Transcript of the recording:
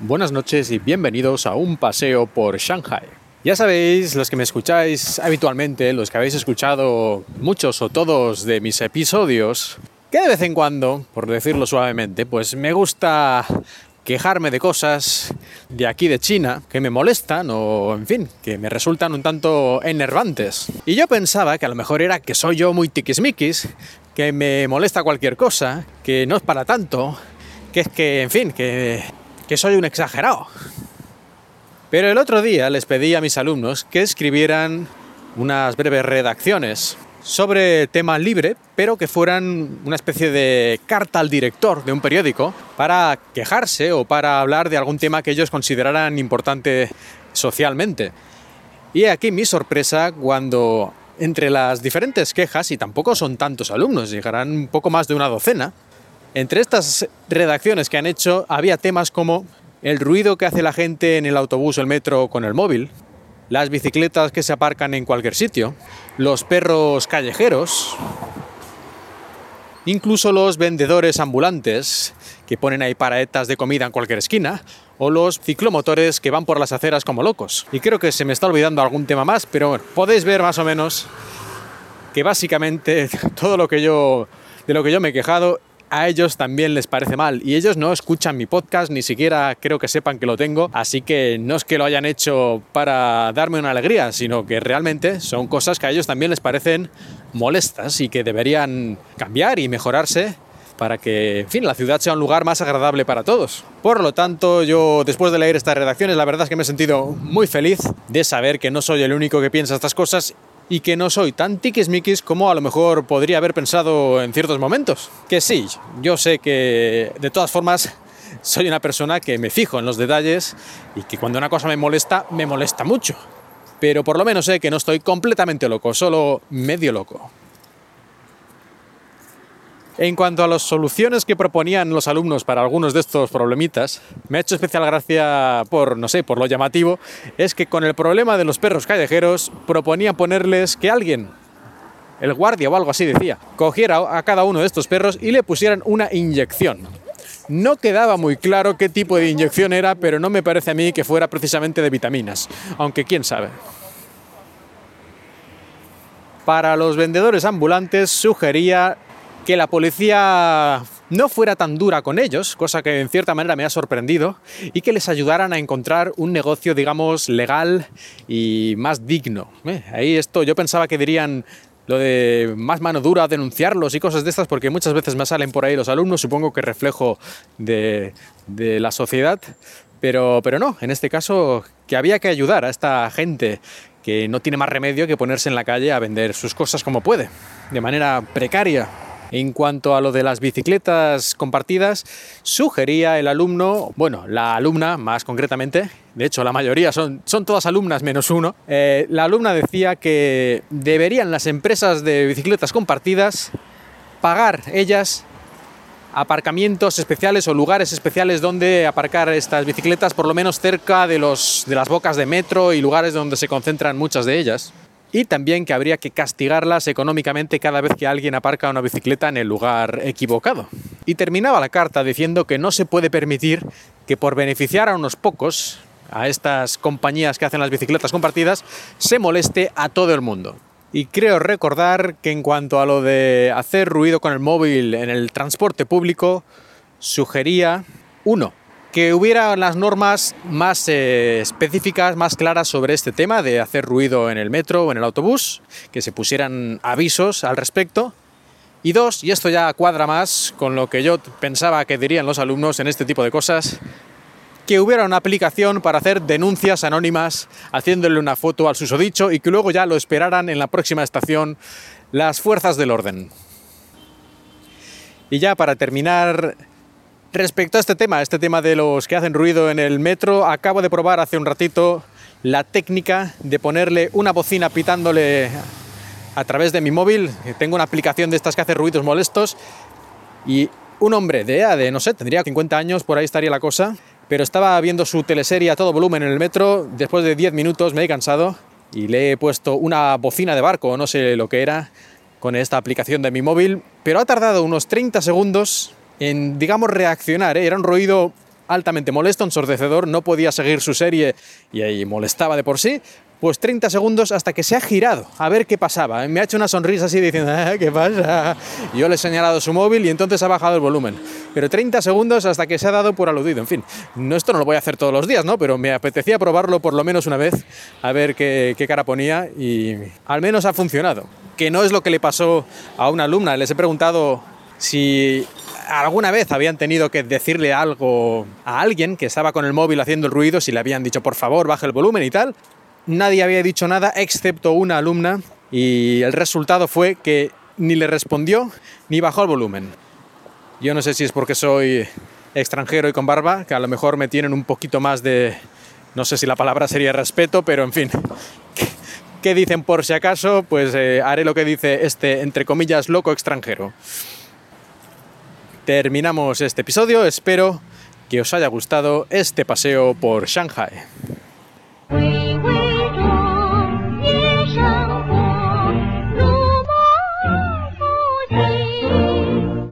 Buenas noches y bienvenidos a un paseo por Shanghai. Ya sabéis, los que me escucháis habitualmente, los que habéis escuchado muchos o todos de mis episodios, que de vez en cuando, por decirlo suavemente, pues me gusta quejarme de cosas de aquí de China que me molestan o, en fin, que me resultan un tanto enervantes. Y yo pensaba que a lo mejor era que soy yo muy tiquismiquis, me molesta cualquier cosa, que no es para tanto, que es que, en fin, que, que soy un exagerado. Pero el otro día les pedí a mis alumnos que escribieran unas breves redacciones sobre tema libre, pero que fueran una especie de carta al director de un periódico para quejarse o para hablar de algún tema que ellos consideraran importante socialmente. Y aquí mi sorpresa cuando entre las diferentes quejas, y tampoco son tantos alumnos, llegarán un poco más de una docena, entre estas redacciones que han hecho había temas como el ruido que hace la gente en el autobús o el metro con el móvil, las bicicletas que se aparcan en cualquier sitio, los perros callejeros, incluso los vendedores ambulantes que ponen ahí paraetas de comida en cualquier esquina, o los ciclomotores que van por las aceras como locos. Y creo que se me está olvidando algún tema más, pero bueno, podéis ver más o menos que básicamente todo lo que yo de lo que yo me he quejado a ellos también les parece mal y ellos no escuchan mi podcast, ni siquiera creo que sepan que lo tengo, así que no es que lo hayan hecho para darme una alegría, sino que realmente son cosas que a ellos también les parecen molestas y que deberían cambiar y mejorarse para que, en fin, la ciudad sea un lugar más agradable para todos. Por lo tanto, yo después de leer estas redacciones, la verdad es que me he sentido muy feliz de saber que no soy el único que piensa estas cosas y que no soy tan tiquismiquis como a lo mejor podría haber pensado en ciertos momentos. Que sí, yo sé que de todas formas soy una persona que me fijo en los detalles y que cuando una cosa me molesta, me molesta mucho. Pero por lo menos sé que no estoy completamente loco, solo medio loco. En cuanto a las soluciones que proponían los alumnos para algunos de estos problemitas, me ha hecho especial gracia por, no sé, por lo llamativo, es que con el problema de los perros callejeros proponían ponerles que alguien, el guardia o algo así decía, cogiera a cada uno de estos perros y le pusieran una inyección. No quedaba muy claro qué tipo de inyección era, pero no me parece a mí que fuera precisamente de vitaminas, aunque quién sabe. Para los vendedores ambulantes sugería que la policía no fuera tan dura con ellos, cosa que en cierta manera me ha sorprendido, y que les ayudaran a encontrar un negocio, digamos, legal y más digno. Eh, ahí esto, yo pensaba que dirían lo de más mano dura, denunciarlos y cosas de estas, porque muchas veces me salen por ahí los alumnos, supongo que reflejo de, de la sociedad, pero, pero no, en este caso que había que ayudar a esta gente que no tiene más remedio que ponerse en la calle a vender sus cosas como puede, de manera precaria. En cuanto a lo de las bicicletas compartidas, sugería el alumno, bueno, la alumna más concretamente, de hecho la mayoría son, son todas alumnas menos uno, eh, la alumna decía que deberían las empresas de bicicletas compartidas pagar ellas aparcamientos especiales o lugares especiales donde aparcar estas bicicletas, por lo menos cerca de, los, de las bocas de metro y lugares donde se concentran muchas de ellas y también que habría que castigarlas económicamente cada vez que alguien aparca una bicicleta en el lugar equivocado. Y terminaba la carta diciendo que no se puede permitir que por beneficiar a unos pocos, a estas compañías que hacen las bicicletas compartidas, se moleste a todo el mundo. Y creo recordar que en cuanto a lo de hacer ruido con el móvil en el transporte público, sugería, uno, que hubiera las normas más eh, específicas, más claras sobre este tema de hacer ruido en el metro o en el autobús, que se pusieran avisos al respecto. Y dos, y esto ya cuadra más con lo que yo pensaba que dirían los alumnos en este tipo de cosas, que hubiera una aplicación para hacer denuncias anónimas haciéndole una foto al susodicho y que luego ya lo esperaran en la próxima estación las fuerzas del orden. Y ya para terminar, Respecto a este tema, este tema de los que hacen ruido en el metro, acabo de probar hace un ratito la técnica de ponerle una bocina pitándole a través de mi móvil. Tengo una aplicación de estas que hace ruidos molestos y un hombre de, de no sé, tendría 50 años, por ahí estaría la cosa, pero estaba viendo su teleserie a todo volumen en el metro. Después de 10 minutos me he cansado y le he puesto una bocina de barco, no sé lo que era, con esta aplicación de mi móvil, pero ha tardado unos 30 segundos en, digamos, reaccionar. ¿eh? Era un ruido altamente molesto, ensordecedor, no podía seguir su serie y ahí molestaba de por sí, pues 30 segundos hasta que se ha girado a ver qué pasaba. Me ha hecho una sonrisa así diciendo, ah, ¿qué pasa? Yo le he señalado su móvil y entonces ha bajado el volumen. Pero 30 segundos hasta que se ha dado por aludido. En fin, no, esto no lo voy a hacer todos los días, ¿no? Pero me apetecía probarlo por lo menos una vez, a ver qué, qué cara ponía y al menos ha funcionado. Que no es lo que le pasó a una alumna. Les he preguntado si alguna vez habían tenido que decirle algo a alguien que estaba con el móvil haciendo el ruido, si le habían dicho por favor baje el volumen y tal, nadie había dicho nada excepto una alumna y el resultado fue que ni le respondió ni bajó el volumen. Yo no sé si es porque soy extranjero y con barba, que a lo mejor me tienen un poquito más de, no sé si la palabra sería respeto, pero en fin. ¿Qué dicen por si acaso? Pues eh, haré lo que dice este, entre comillas, loco extranjero terminamos este episodio. Espero que os haya gustado este paseo por Shanghai.